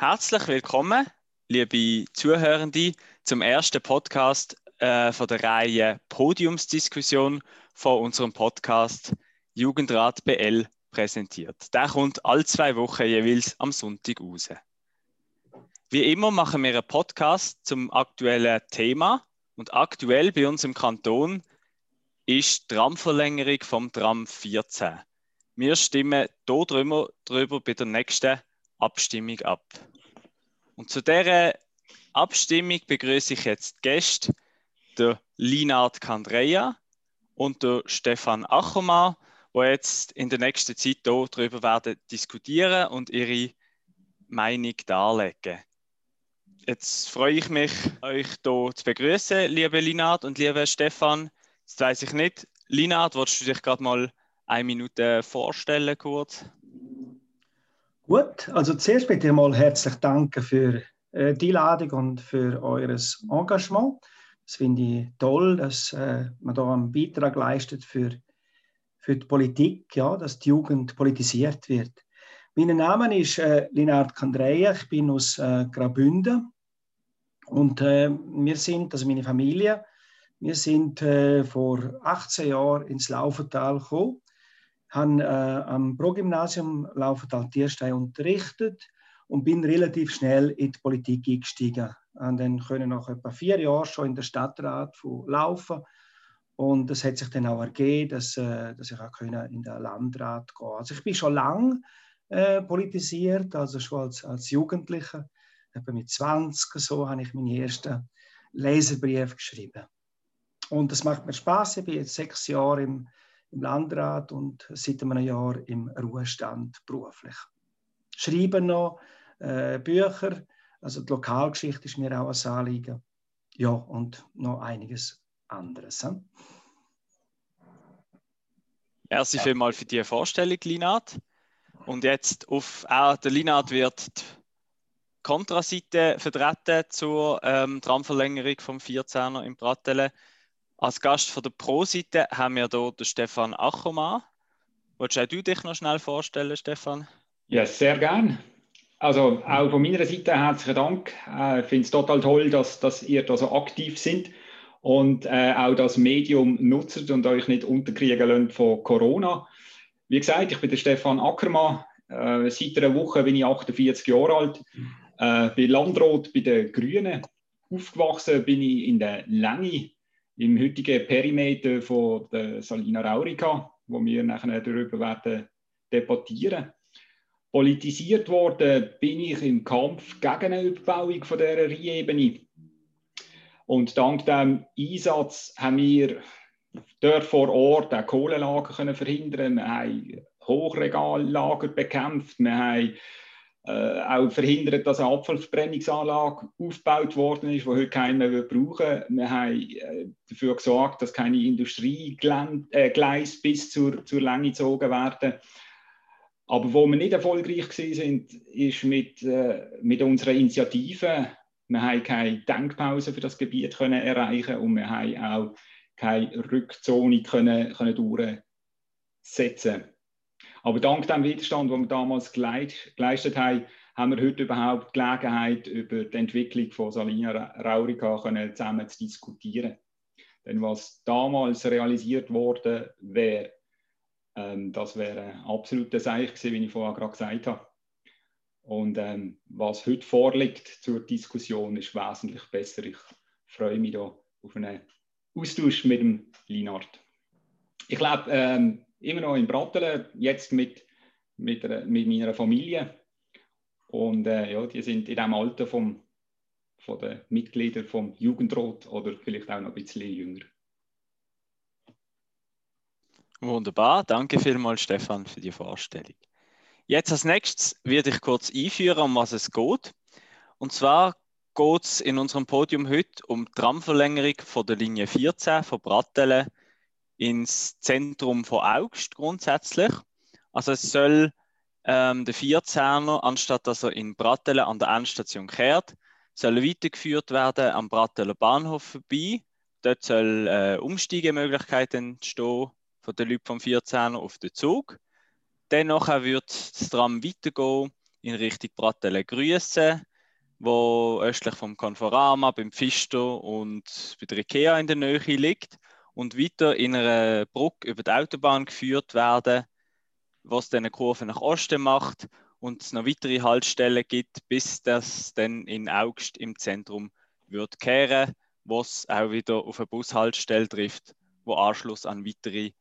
Herzlich willkommen, liebe Zuhörende, zum ersten Podcast äh, von der Reihe Podiumsdiskussion von unserem Podcast Jugendrat BL präsentiert. Der kommt alle zwei Wochen jeweils am Sonntag raus. Wie immer machen wir einen Podcast zum aktuellen Thema und aktuell bei uns im Kanton ist die Tramverlängerung vom Tram 14. Wir stimmen hier drüber, bei der nächsten Abstimmung ab. Und zu dieser Abstimmung begrüße ich jetzt Gäste, der Linard Kandreja und der Stefan Achomer, die jetzt in der nächsten Zeit hier darüber werden diskutieren und ihre Meinung darlegen. Jetzt freue ich mich, euch hier zu begrüßen, liebe Linard und liebe Stefan. Jetzt weiß ich nicht, Linard, wolltest du dich gerade mal eine Minute vorstellen kurz? Gut, also zuerst bitte mal herzlich danken für äh, die Einladung und für eures Engagement. Das finde ich toll, dass äh, man da einen Beitrag leistet für, für die Politik, ja, dass die Jugend politisiert wird. Mein Name ist äh, Linard Kandreja, ich bin aus äh, Graubünden und äh, wir sind, also meine Familie, wir sind äh, vor 18 Jahren ins Laufental gekommen, haben äh, am Pro-Gymnasium Laufental-Tierstein unterrichtet und bin relativ schnell in die Politik eingestiegen. Und dann können nach etwa vier Jahren schon in der Stadtrat laufen. Und es hat sich dann auch ergeben, dass, äh, dass ich auch in den Landrat gehen Also ich bin schon lange äh, politisiert, also schon als, als Jugendlicher. Etwa mit 20 so habe ich meine ersten Leserbrief geschrieben. Und das macht mir Spaß. Ich bin jetzt sechs Jahre im, im Landrat und seit einem Jahr im Ruhestand beruflich. Schreiben noch, äh, Bücher. Also die Lokalgeschichte ist mir auch ein Anliegen. Ja, und noch einiges anderes. Hm? Merci vielmals für die Vorstellung, Linat. Und jetzt auf auch der Linat wird die Kontraseite vertreten zur ähm, Tramverlängerung vom 14er im Brattelen. Als Gast von der Pro-Seite haben wir hier den Stefan Achomann. Wolltest du dich noch schnell vorstellen, Stefan? Ja, sehr gern. Also auch von meiner Seite herzlichen Dank. Äh, ich finde es total toll, dass, dass ihr da so aktiv sind und äh, auch das Medium nutzt und euch nicht unterkriegen lasst von Corona. Wie gesagt, ich bin der Stefan Ackermann. Äh, seit einer Woche bin ich 48 Jahre alt. Äh, bin Landrat bei den Grünen. Aufgewachsen bin ich in der Länge, im heutigen Perimeter von der Salina Raurica, wo wir nachher darüber werden debattieren Politisiert worden bin ich im Kampf gegen eine Überbauung von dieser Rheinebene. Und dank dem Einsatz haben wir dort vor Ort auch Kohlelager können verhindern. Wir haben Hochregallager bekämpft. Wir haben äh, auch verhindert, dass eine Abfallverbrennungsanlage aufgebaut worden ist, die heute keiner mehr brauchen Wir haben äh, dafür gesorgt, dass keine Industriegleise äh, bis zur, zur Länge gezogen werden. Aber wo wir nicht erfolgreich sind, ist mit, äh, mit unserer Initiative. Wir haben keine Denkpause für das Gebiet können erreichen und wir haben auch keine Rückzone können, können durchsetzen. Aber dank dem Widerstand, den wir damals geleistet haben, haben wir heute überhaupt die Gelegenheit, über die Entwicklung von Salina Raurica zusammen zu diskutieren. Denn was damals realisiert wurde, wäre ähm, das wäre ein absoluter Seich gewesen, wie ich vorher gerade gesagt habe. Und ähm, was heute vorliegt zur Diskussion, ist wesentlich besser. Ich freue mich da auf einen Austausch mit dem Linard. Ich lebe ähm, immer noch in Brattelen, jetzt mit, mit, mit meiner Familie. Und äh, ja, die sind in dem Alter vom, von den Mitgliedern vom Jugendrat oder vielleicht auch noch ein bisschen jünger. Wunderbar, danke vielmals Stefan für die Vorstellung. Jetzt als nächstes werde ich kurz einführen, um was es geht. Und zwar geht es in unserem Podium heute um die Tramverlängerung von der Linie 14 von Brattelen ins Zentrum von Augst grundsätzlich. Also es soll ähm, der 14er, anstatt dass er in Brattelen an der Endstation kehrt, sollen weitergeführt werden am Bratteler Bahnhof vorbei. Dort soll äh, Umsteigemöglichkeit entstehen von den Leuten vom 14 auf den Zug. Dann wird das Tram weitergehen in Richtung Brattelen Grüße, wo östlich vom Konforama, beim Pfister und bei der Ikea in der Nähe liegt und weiter in einer Brücke über die Autobahn geführt werden, was dann eine Kurve nach Osten macht und es noch weitere Haltestellen gibt, bis das dann in August im Zentrum wird kehren, was auch wieder auf eine Bushaltestelle trifft, wo Anschluss an weitere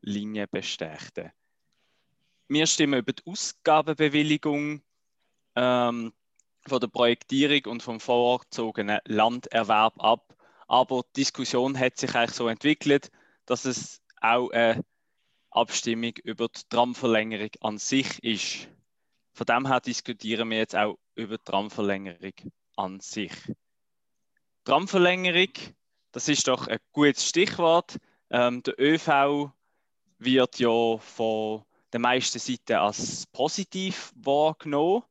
Linien besteht. Wir stimmen über die Ausgabenbewilligung ähm, von der Projektierung und vom vorgezogenen Landerwerb ab. Aber die Diskussion hat sich eigentlich so entwickelt, dass es auch eine Abstimmung über die Tramverlängerung an sich ist. Von dem her diskutieren wir jetzt auch über die Tramverlängerung an sich. Tramverlängerung, das ist doch ein gutes Stichwort. Ähm, der ÖV wird ja von den meisten Seiten als positiv wahrgenommen.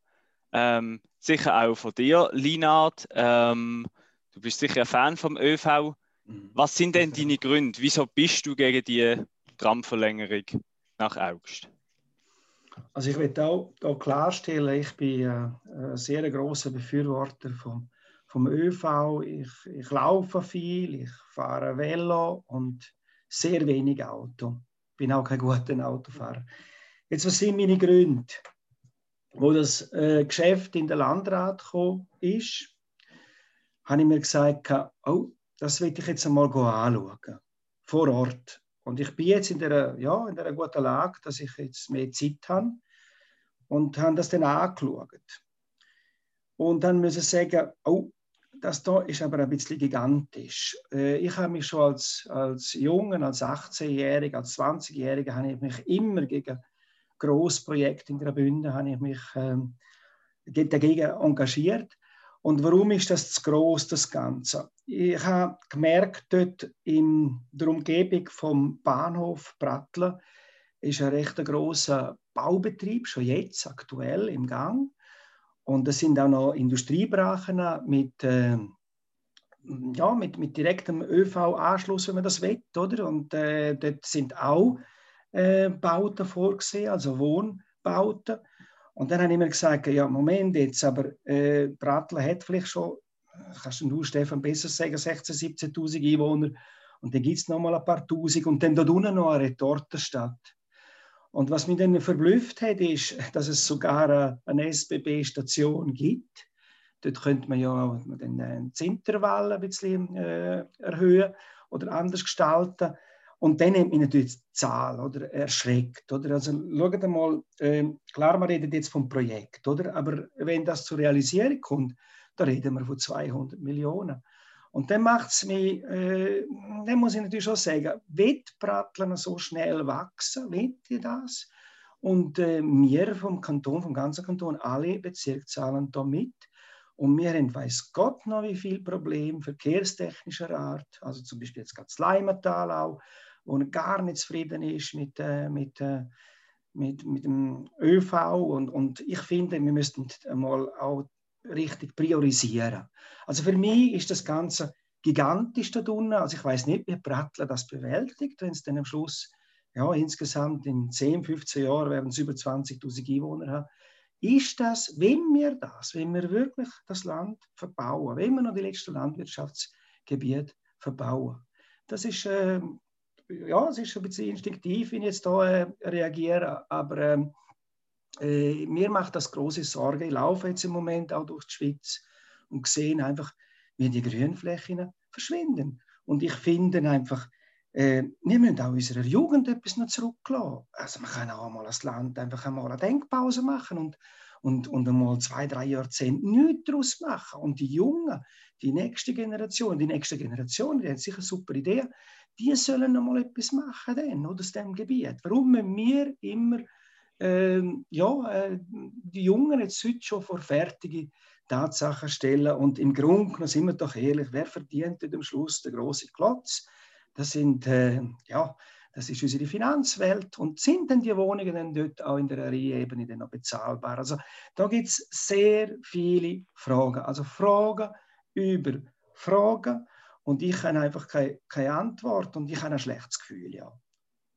Ähm, sicher auch von dir, Linard. Ähm, du bist sicher ein Fan vom ÖV. Mhm. Was sind denn deine Gründe? Wieso bist du gegen die Tramverlängerung nach August? Also ich will auch, auch klarstellen, ich bin äh, ein sehr großer Befürworter vom, vom ÖV. Ich, ich laufe viel, ich fahre Velo und sehr wenig Auto. Ich bin auch kein guter Autofahrer. Jetzt, was sind meine Gründe? Wo das äh, Geschäft in den Landrat gekommen ist, habe ich mir gesagt, oh, das will ich jetzt einmal anschauen, vor Ort. Und ich bin jetzt in der, ja, in der guten Lage, dass ich jetzt mehr Zeit habe und habe das dann angeschaut. Und dann muss ich sagen, oh, das da ist aber ein bisschen gigantisch. Äh, ich habe mich schon als, als Jungen, als 18-Jähriger, als 20-Jähriger, habe ich mich immer gegen Großprojekte in Graubünden, habe ich mich ähm, dagegen engagiert. Und warum ist das zu groß, das Ganze? Ich habe gemerkt, dort in der Umgebung vom Bahnhof Prattler ist ein recht großer Baubetrieb, schon jetzt aktuell im Gang. Und es sind auch noch Industriebrachen mit, äh, ja, mit, mit direktem ÖV-Anschluss, wenn man das will. Oder? Und äh, dort sind auch äh, Bauten vorgesehen, also Wohnbauten. Und dann habe ich mir gesagt, ja, Moment jetzt, aber äh, Prattler hat vielleicht schon, kannst du, Stefan, besser sagen, 16.000, 17.000 Einwohner. Und dann gibt es noch mal ein paar Tausend und dann dort unten noch eine Retortenstadt. Und was mich dann verblüfft hat, ist, dass es sogar eine SBB-Station gibt. Dort könnte man ja den äh, Intervall ein bisschen äh, erhöhen oder anders gestalten. Und dann nimmt mich natürlich die Zahl oder erschreckt. Oder? Also schaut mal, äh, klar, man redet jetzt vom Projekt, oder? aber wenn das zur Realisierung kommt, da reden wir von 200 Millionen. Und dann macht es mich, äh, dann muss ich natürlich schon sagen, wird Pratteln so schnell wachsen? Wird ich das? Und äh, wir vom Kanton, vom ganzen Kanton, alle Bezirke zahlen da mit. Und wir haben, weiß Gott noch, wie viele Probleme verkehrstechnischer Art, also zum Beispiel jetzt gerade das Leimertal auch, er gar nicht zufrieden ist mit, äh, mit, äh, mit, mit dem ÖV. Und, und ich finde, wir müssten einmal auch richtig priorisieren. Also für mich ist das Ganze gigantisch da unten. Also ich weiß nicht, wie Prattler das bewältigt, wenn es dann am Schluss, ja, insgesamt in 10, 15 Jahren werden es über 20.000 Einwohner haben. Ist das, wenn wir das, wenn wir wirklich das Land verbauen, wenn wir noch die letzten Landwirtschaftsgebiete verbauen, das ist, äh, ja, es ist ein bisschen instinktiv, wenn ich jetzt da äh, reagiere, aber äh, äh, mir macht das große Sorge. Ich laufe jetzt im Moment auch durch die Schweiz und sehe einfach, wie die Grünflächen verschwinden. Und ich finde einfach, äh, wir müssen auch unserer Jugend etwas noch zurücklassen. Also man kann auch mal als Land einfach einmal eine Denkpause machen und, und, und einmal zwei, drei Jahrzehnte nichts daraus machen. Und die Jungen, die nächste Generation, die nächste Generation, die hat sicher super Idee, die sollen noch mal etwas machen dann, oder aus dem Gebiet. Warum müssen wir immer ähm, ja, äh, die Jungen jetzt heute schon vor fertige Tatsachen stellen. Und im Grunde sind wir doch ehrlich, wer verdient am Schluss den großen Klotz? Das sind, äh, ja, das ist unsere Finanzwelt. Und sind denn die Wohnungen dann dort auch in der dann noch bezahlbar? Also da gibt es sehr viele Fragen. Also Fragen über Fragen. Und ich habe einfach keine, keine Antwort und ich habe ein schlechtes Gefühl, ja.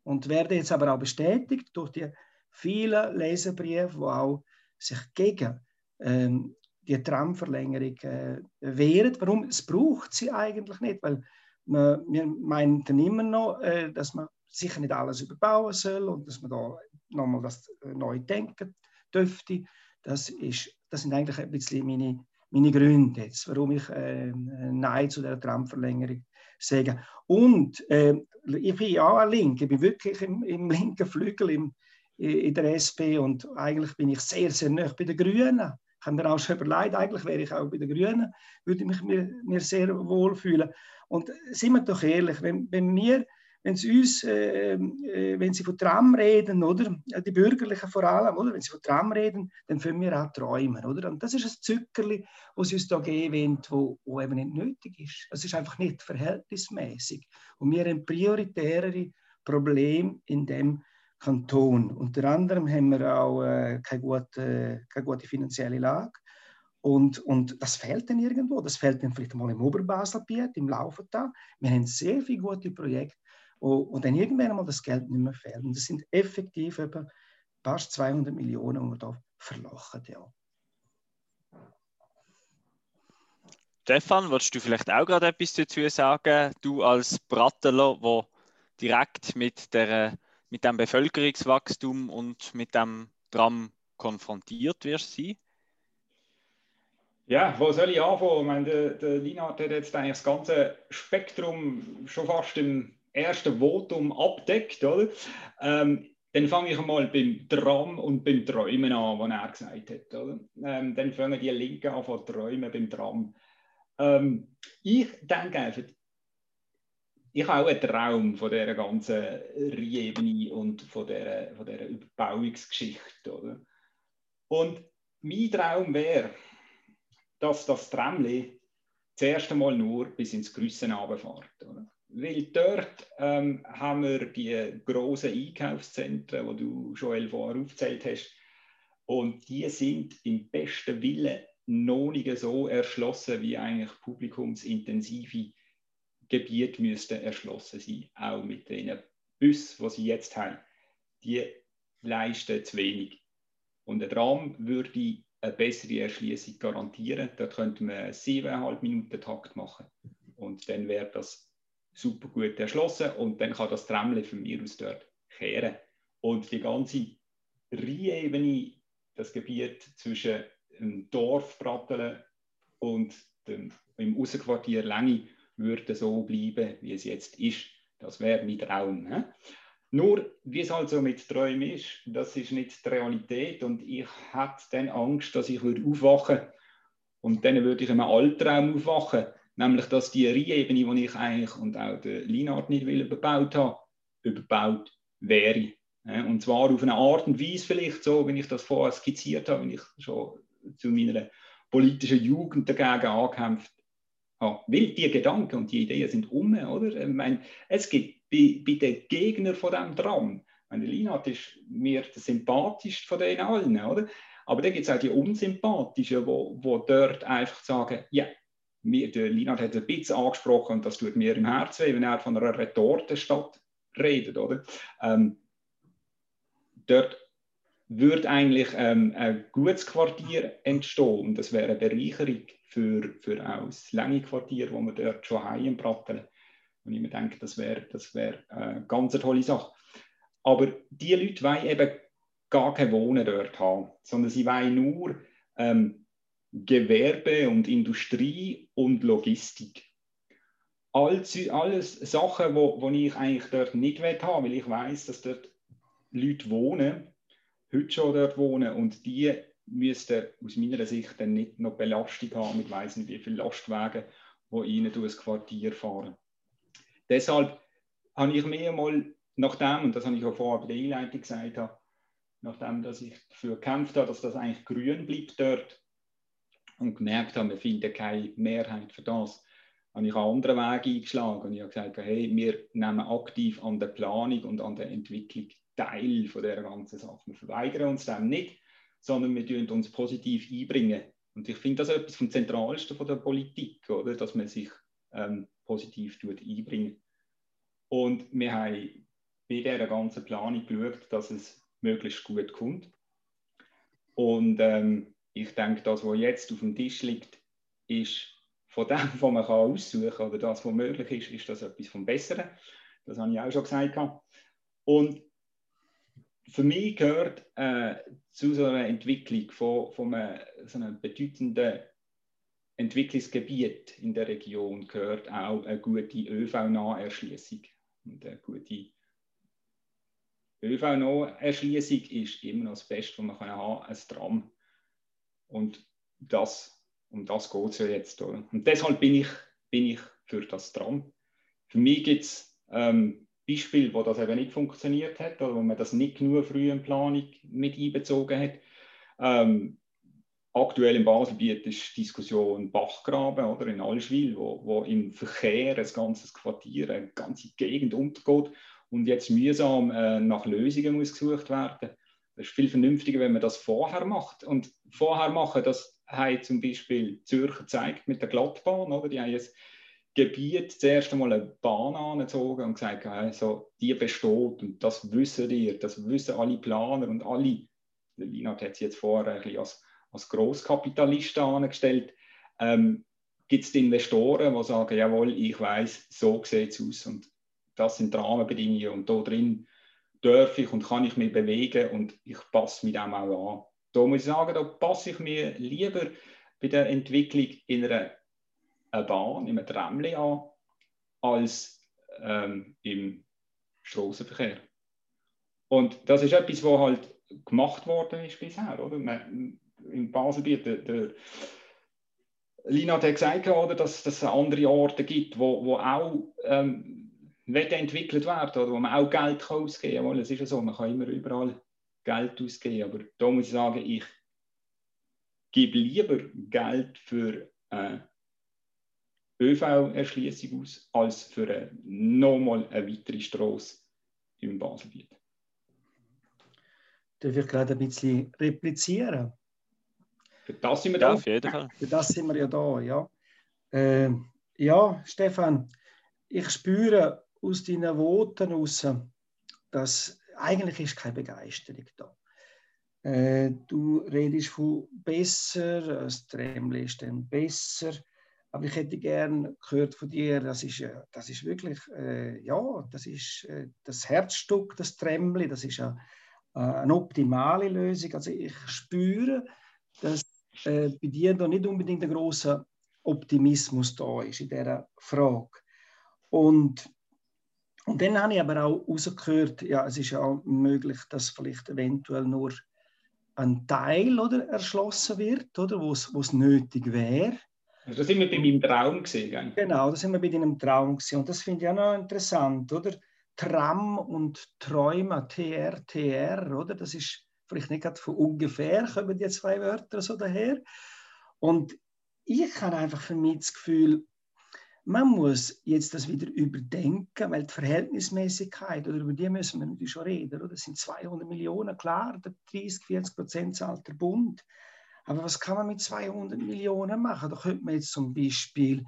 Und werde jetzt aber auch bestätigt durch die vielen Leserbriefe, die auch sich gegen ähm, die Tramverlängerung äh, wehren. Warum? Es braucht sie eigentlich nicht, weil man, wir meinen dann immer noch, äh, dass man sicher nicht alles überbauen soll und dass man da nochmal das äh, neu denken dürfte. Das, ist, das sind eigentlich ein bisschen meine, meine Gründe jetzt, warum ich äh, Nein zu der Tramverlängerung sage. Und äh, ich bin ja auch ein Link, ich bin wirklich im, im linken Flügel im, in der SP und eigentlich bin ich sehr, sehr nah bei den Grünen. Ich habe mir auch schon überlegt, eigentlich wäre ich auch bei den Grünen, würde ich mich mir, mir sehr wohl fühlen. Und sind wir doch ehrlich, wenn, wenn wir wenn sie uns, äh, äh, wenn sie von Tram reden, oder? Die Bürgerlichen vor allem, oder? Wenn sie von Tram reden, dann können wir auch träumen, oder? Und das ist ein Zückerli, sie uns da geben wo, wo eben nicht nötig ist. Es ist einfach nicht verhältnismäßig. Und wir haben prioritärere Probleme in dem Kanton. Unter anderem haben wir auch äh, keine, gute, keine gute finanzielle Lage. Und, und das fehlt dann irgendwo. Das fehlt dann vielleicht mal im Oberbaselbiet, im Laufentag. Wir haben sehr viele gute Projekte, wo, wo dann irgendwann mal das Geld nicht mehr fehlt. Und das sind effektiv etwa fast 200 Millionen, die wir da verlachen. Ja. Stefan, würdest du vielleicht auch gerade etwas dazu sagen? Du als Bratteler, der direkt mit, der, mit dem Bevölkerungswachstum und mit dem Tram konfrontiert wirst sein? Ja, wo soll ich anfangen? Ich meine, der, der Linhard hat jetzt eigentlich das ganze Spektrum schon fast im ersten Votum abdeckt, oder? Ähm, dann fange ich mal beim Tram und beim Träumen an, was er gesagt hat. Oder? Ähm, dann fangen die Linken an von Träumen beim Tram. Ähm, ich denke einfach, ich habe auch einen Traum von dieser ganzen Riebene und von dieser, von dieser Überbauungsgeschichte. Oder? Und mein Traum wäre, dass das Tramli das erste Mal nur bis ins Grüssen runterfährt. Oder? Weil dort ähm, haben wir die grossen Einkaufszentren, die du Joel vorher aufgezählt hast. Und die sind im besten Willen noch nicht so erschlossen, wie eigentlich publikumsintensive Gebiete müssten erschlossen sein. Auch mit den Bussen, die sie jetzt haben. Die leisten zu wenig. Und ein Tram würde eine bessere Erschließung garantieren. Dort könnte man einen 7,5 Minuten Takt machen. Und dann wäre das super gut erschlossen und dann kann das Tramle von mir aus dort kehren. Und die ganze Rheinebene, das Gebiet zwischen dem Dorf Brattelen und dem, im Außenquartier Längi, würde so bleiben, wie es jetzt ist. Das wäre mein Traum. He? Nur, wie es also mit Träumen ist, das ist nicht die Realität und ich hätte dann Angst, dass ich würde aufwachen und dann würde ich in einem Albtraum aufwachen, nämlich dass die Rheinebene, die ich eigentlich und auch der Linard nicht will, überbaut habe, überbaut wäre. Und zwar auf eine Art und Weise vielleicht so, wie ich das vorher skizziert habe, wenn ich schon zu meiner politischen Jugend dagegen angekämpft habe. Weil die Gedanken und die Ideen sind um, oder? Ich meine, es gibt bei, bei den Gegnern von diesem Tram. Meine, Linat ist mir der sympathischste von denen allen, oder? Aber dann gibt es auch die unsympathischen, die dort einfach sagen, ja, mir, der Linat hat ein bisschen angesprochen und das tut mir im Herzen weh, wenn er von einer Retortenstadt redet, oder? Ähm, dort würde eigentlich ähm, ein gutes Quartier entstehen und das wäre eine Bereicherung für, für auch das lange Quartier, wo wir dort schon haben im Brattelen. Und ich mir denke, das wäre das wär eine ganz tolle Sache. Aber die Leute wollen eben gar kein Wohnen dort haben, sondern sie wollen nur ähm, Gewerbe und Industrie und Logistik. Alles, alles Sachen, wo, wo ich eigentlich dort nicht haben weil ich weiß, dass dort Leute wohnen, heute schon dort wohnen und die müssten aus meiner Sicht dann nicht noch Belastung haben mit weiss nicht wie vielen Lastwagen, die ihnen durch das Quartier fahren. Deshalb habe ich mir mal, nachdem, und das habe ich auch vorher bei der Einleitung gesagt, nachdem dass ich dafür gekämpft habe, dass das eigentlich grün bleibt dort und gemerkt habe, wir finden keine Mehrheit für das, habe ich einen anderen Weg eingeschlagen und ich habe gesagt, hey, wir nehmen aktiv an der Planung und an der Entwicklung teil von dieser ganzen Sache. Wir verweigern uns dem nicht, sondern wir tun uns positiv einbringen. Und ich finde das etwas vom Zentralsten von der Politik, oder? dass man sich ähm, positiv einbringt. Und wir haben bei dieser ganzen Planung geschaut, dass es möglichst gut kommt. Und ähm, ich denke, das, was jetzt auf dem Tisch liegt, ist von dem, was man kann aussuchen kann, oder das, was möglich ist, ist das etwas vom Besseren. Das habe ich auch schon gesagt. Und für mich gehört äh, zu so einer Entwicklung von, von einem, so einem bedeutenden Entwicklungsgebiet in der Region gehört auch eine gute ÖV-Naherschließung. Und eine gute ÖV-Naherschließung ist immer noch das Beste, was man haben kann, ein Tram. Und das um das geht es ja jetzt. Oder? Und deshalb bin ich, bin ich für das Tram. Für mich gibt es ähm, Beispiele, wo das eben nicht funktioniert hat oder wo man das nicht genug früh in Planung mit einbezogen hat. Ähm, aktuell im Baselbiet ist die Diskussion Bachgraben oder in Allschwil, wo, wo im Verkehr ein ganzes Quartier, eine ganze Gegend untergeht und jetzt mühsam äh, nach Lösungen muss gesucht werden. Das ist viel vernünftiger, wenn man das vorher macht. Und vorher machen, das haben zum Beispiel Zürcher gezeigt mit der Glattbahn. Oder? Die haben ein Gebiet zuerst einmal eine Bahn angezogen und gesagt, also, die besteht und das wissen ihr, das wissen alle Planer und alle. Linat hat sie jetzt vorher ein bisschen als, als Grosskapitalisten angestellt. Ähm, Gibt es Investoren, die sagen, jawohl, ich weiß, so sieht es aus und das sind die Rahmenbedingungen und da drin darf ich und kann ich mich bewegen und ich passe mich dem auch an. Da muss ich sagen, da passe ich mir lieber bei der Entwicklung in einer, einer Bahn, in einem Tramli an, als ähm, im Straßenverkehr. Und das ist etwas, was halt gemacht worden ist bisher. Oder? Man, Im Baselbiet, der, der Lina hat gesagt, oder, dass, dass es andere Orte gibt, wo, wo auch ähm, entwickelt werden oder wo man auch Geld ausgeben kann. Es ist ja so, man kann immer überall Geld ausgeben. Aber da muss ich sagen, ich gebe lieber Geld für eine ÖV-Erschließung aus, als für eine, nochmal eine weitere Straße im Baselbiet. Darf ich gerade ein bisschen replizieren? Für das sind wir da. Ja, auf jeden Fall. Für das sind wir ja da, ja. Äh, ja, Stefan, ich spüre aus deinen Worten heraus, dass eigentlich ist keine Begeisterung da. Äh, du redest von besser, das Tremli ist dann besser, aber ich hätte gern gehört von dir, das ist, das ist wirklich, äh, ja, das ist äh, das Herzstück, das Tremli, das ist eine, äh, eine optimale Lösung. Also ich spüre, dass äh, bei dir da nicht unbedingt ein großer Optimismus da ist in dieser Frage. Und und dann habe ich aber auch herausgehört, ja, es ist ja auch möglich, dass vielleicht eventuell nur ein Teil oder, erschlossen wird, oder, wo es nötig wäre. Also das sind wir bei meinem Traum gesehen. Genau, das sind wir bei deinem Traum gesehen. Und das finde ich auch noch interessant, oder? Tram und Träume, TR, TR, oder? Das ist vielleicht nicht gerade von ungefähr, kommen die zwei Wörter so daher. Und ich habe einfach für mich das Gefühl, man muss jetzt das wieder überdenken, weil die Verhältnismäßigkeit, oder über die müssen wir natürlich schon reden, oder? das sind 200 Millionen, klar, der 30, 40 Prozent zahlt der Bund. Aber was kann man mit 200 Millionen machen? Da könnte man jetzt zum Beispiel,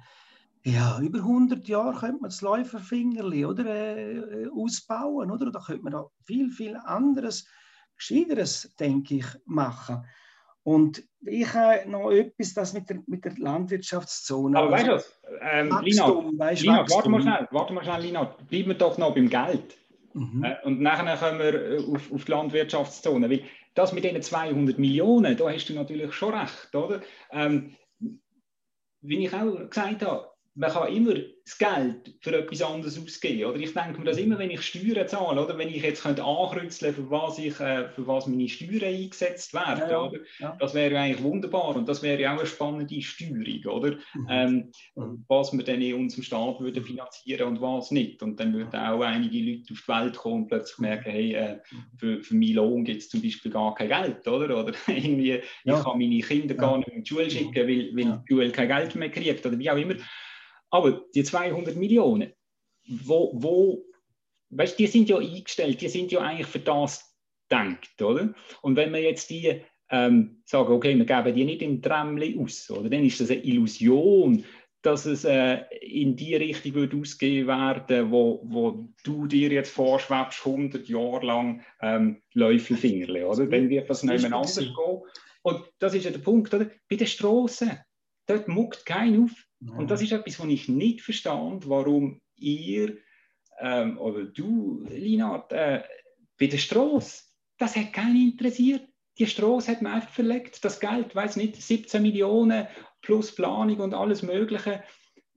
ja, über 100 Jahre könnte man das Läuferfingerli oder, äh, ausbauen, oder? Da könnte man da viel, viel anderes, Gescheiteres, denke ich, machen. Und ich habe noch etwas, das mit der, mit der Landwirtschaftszone. Aber weißt du was? Ähm, Wachstum, Lina, Lina warte mal schnell, warte mal schnell, Lina. Bleiben wir doch noch beim Geld. Mhm. Äh, und nachher kommen wir äh, auf, auf die Landwirtschaftszone. Weil das mit diesen 200 Millionen, da hast du natürlich schon recht, oder? Ähm, wie ich auch gesagt habe, man kann immer das Geld für etwas anderes ausgeben. Oder ich denke mir das immer, wenn ich Steuern zahle, oder wenn ich jetzt könnte ankreuzeln für was ich, äh, für was meine Steuern eingesetzt werden, ja, oder? Ja. das wäre eigentlich wunderbar und das wäre auch eine spannende Steuerung, oder? Mhm. Ähm, mhm. Was wir dann in unserem Staat würden finanzieren und was nicht. Und dann würden auch einige Leute auf die Welt kommen und plötzlich merken, hey, äh, für, für meinen Lohn gibt es zum Beispiel gar kein Geld, oder? Oder irgendwie, ja. ich kann meine Kinder gar nicht in die Schule schicken, weil, weil die Schule kein Geld mehr kriegt, oder wie auch immer. Aber die 200 Millionen, wo, wo weißt, die sind ja eingestellt, die sind ja eigentlich für das gedacht, oder? Und wenn wir jetzt die ähm, sagen, okay, wir geben die nicht im Tramli aus, oder? Dann ist das eine Illusion, dass es äh, in die Richtung wird ausgehen werden, wo, wo du dir jetzt vorschwebst, 100 Jahre lang ähm, Läufelfingerli, oder? Dann wird das nebeneinander gehen. Und das ist ja der Punkt, oder? Bei den Strassen, dort muckt kein auf. Ja. Und das ist etwas, was ich nicht verstand, warum ihr ähm, oder du, Linard, äh, bei der Straße, das hat keinen interessiert. Die Straße hat man einfach verlegt. Das Geld, weiß nicht, 17 Millionen plus Planung und alles Mögliche,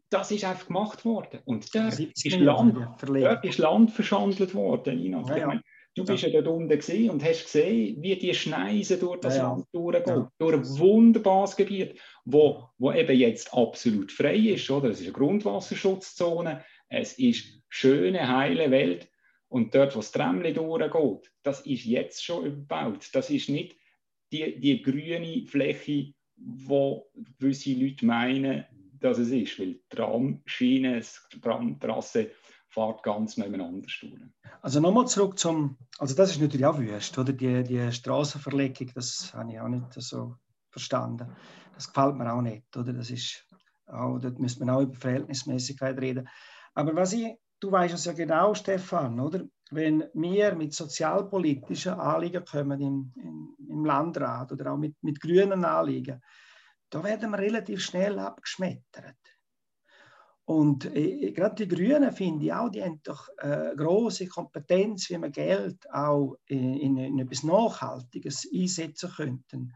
das ist einfach gemacht worden. Und dort ist, Land, dort ist Land verschandelt worden. Linard. Ja, ja. Du bist ja, ja dort unten und hast gesehen, wie die Schneise durch das ja, Land durchgeht. Ja. Durch ein wunderbares Gebiet, wo, wo eben jetzt absolut frei ist. Oder? Es ist eine Grundwasserschutzzone. Es ist schöne, heile Welt. Und dort, wo das Tramli durchgeht, das ist jetzt schon überbaut. Das ist nicht die, die grüne Fläche, wo gewisse Leute meinen, dass es ist. Weil die Tramschiene, die Tramtrasse fährt ganz nebeneinander durch. Also nochmal zurück zum, also das ist natürlich auch wüst, oder? Die, die Straßenverlegung, das habe ich auch nicht so verstanden. Das gefällt mir auch nicht, oder? Das ist auch, dort müsste man auch über Verhältnismäßigkeit reden. Aber was ich, du weißt es ja genau, Stefan, oder? Wenn wir mit sozialpolitischen Anliegen kommen im, im, im Landrat oder auch mit, mit grünen Anliegen, da werden wir relativ schnell abgeschmettert. Und äh, gerade die Grünen finde ich auch, die haben doch äh, große Kompetenz, wie man Geld auch in, in, in, etwas Nachhaltiges einsetzen könnten.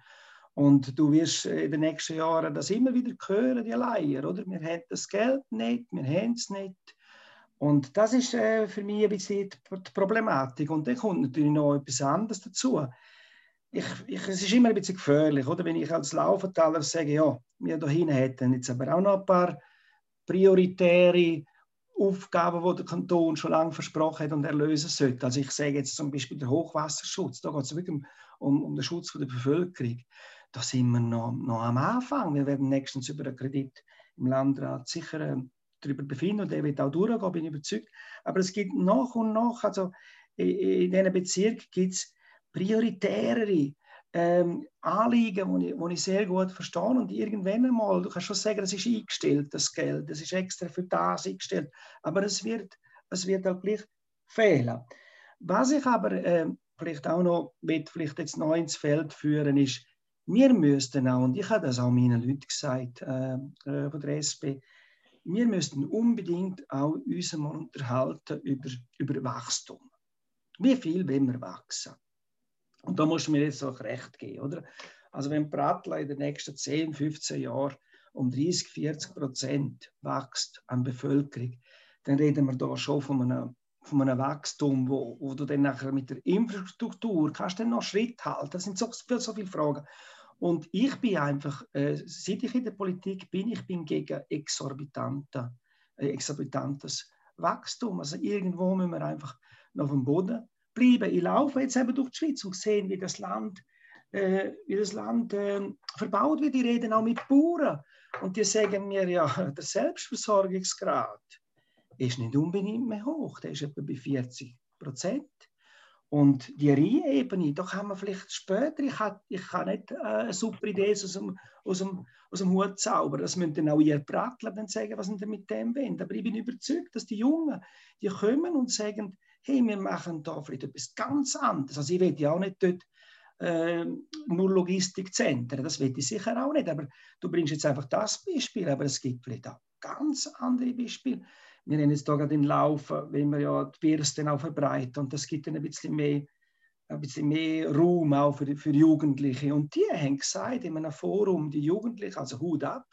Und du wirst in den nächsten Jahren das immer wieder hören, die Leier, oder? Wir haben das Geld nicht, wir haben es nicht. Und das ist äh, für mich ein bisschen die Problematik. Und dann kommt natürlich noch etwas anderes dazu. Ich, ich, es ist immer ein bisschen gefährlich, oder? Wenn ich als Laufentaler sage, ja, wir da hinten hätten jetzt aber auch noch ein paar prioritäre Aufgaben, die der Kanton schon lange versprochen hat und erlösen sollte. Also ich sage jetzt zum Beispiel der Hochwasserschutz, da geht es wirklich um, um den Schutz der Bevölkerung da sind wir noch, noch am Anfang. Wir werden nächstens über einen Kredit im Landrat sicher äh, darüber befinden und der wird auch durchgehen, bin ich überzeugt. Aber es gibt nach und nach, also in, in diesen Bezirken gibt es prioritärere ähm, Anliegen, die ich, ich sehr gut verstehe. Und irgendwann einmal, du kannst schon sagen, das ist eingestellt, das Geld, das ist extra für das eingestellt. Aber es wird, es wird auch gleich fehlen. Was ich aber äh, vielleicht auch noch mit vielleicht jetzt neu ins Feld führen ist, wir müssten auch, und ich habe das auch meinen Leuten gesagt äh, äh von der SP, wir müssten unbedingt auch uns mal unterhalten über, über Wachstum. Wie viel wollen wir wachsen? Und da muss du mir jetzt auch recht geben, oder? Also wenn Prattler in den nächsten 10, 15 Jahren um 30, 40 Prozent wächst an Bevölkerung, dann reden wir da schon von einem, von einem Wachstum, wo, wo du dann nachher mit der Infrastruktur kannst dann noch Schritt halten. Das sind so, so viele Fragen. Und ich bin einfach, äh, seit ich in der Politik bin, ich bin gegen exorbitante, äh, exorbitantes Wachstum. Also irgendwo müssen wir einfach noch auf dem Boden bleiben. Ich laufe jetzt eben durch die Schweiz und sehe, wie das Land, äh, wie das Land äh, verbaut wird. Die reden auch mit Bauern und die sagen mir, ja, der Selbstversorgungsgrad ist nicht unbedingt mehr hoch, der ist etwa bei 40 Prozent. Und die Rheinebene, da kann man vielleicht später, ich, hat, ich kann nicht äh, eine super Idee aus dem, aus, dem, aus dem Hut zaubern. Das müssen dann auch ihr Prattler dann sagen, was sie mit dem wollen. Aber ich bin überzeugt, dass die Jungen, die kommen und sagen, hey, wir machen da vielleicht etwas ganz anderes. Also ich will ja auch nicht dort äh, nur Logistikzentren, das will ich sicher auch nicht. Aber du bringst jetzt einfach das Beispiel, aber es gibt vielleicht auch ganz andere Beispiele wir haben jetzt da gerade im Laufen, wenn wir ja die Bürste auch verbreiten und das gibt dann ein bisschen mehr, ein bisschen mehr Raum auch für, für Jugendliche. Und die haben gesagt in einem Forum, die Jugendlichen, also Hut ab,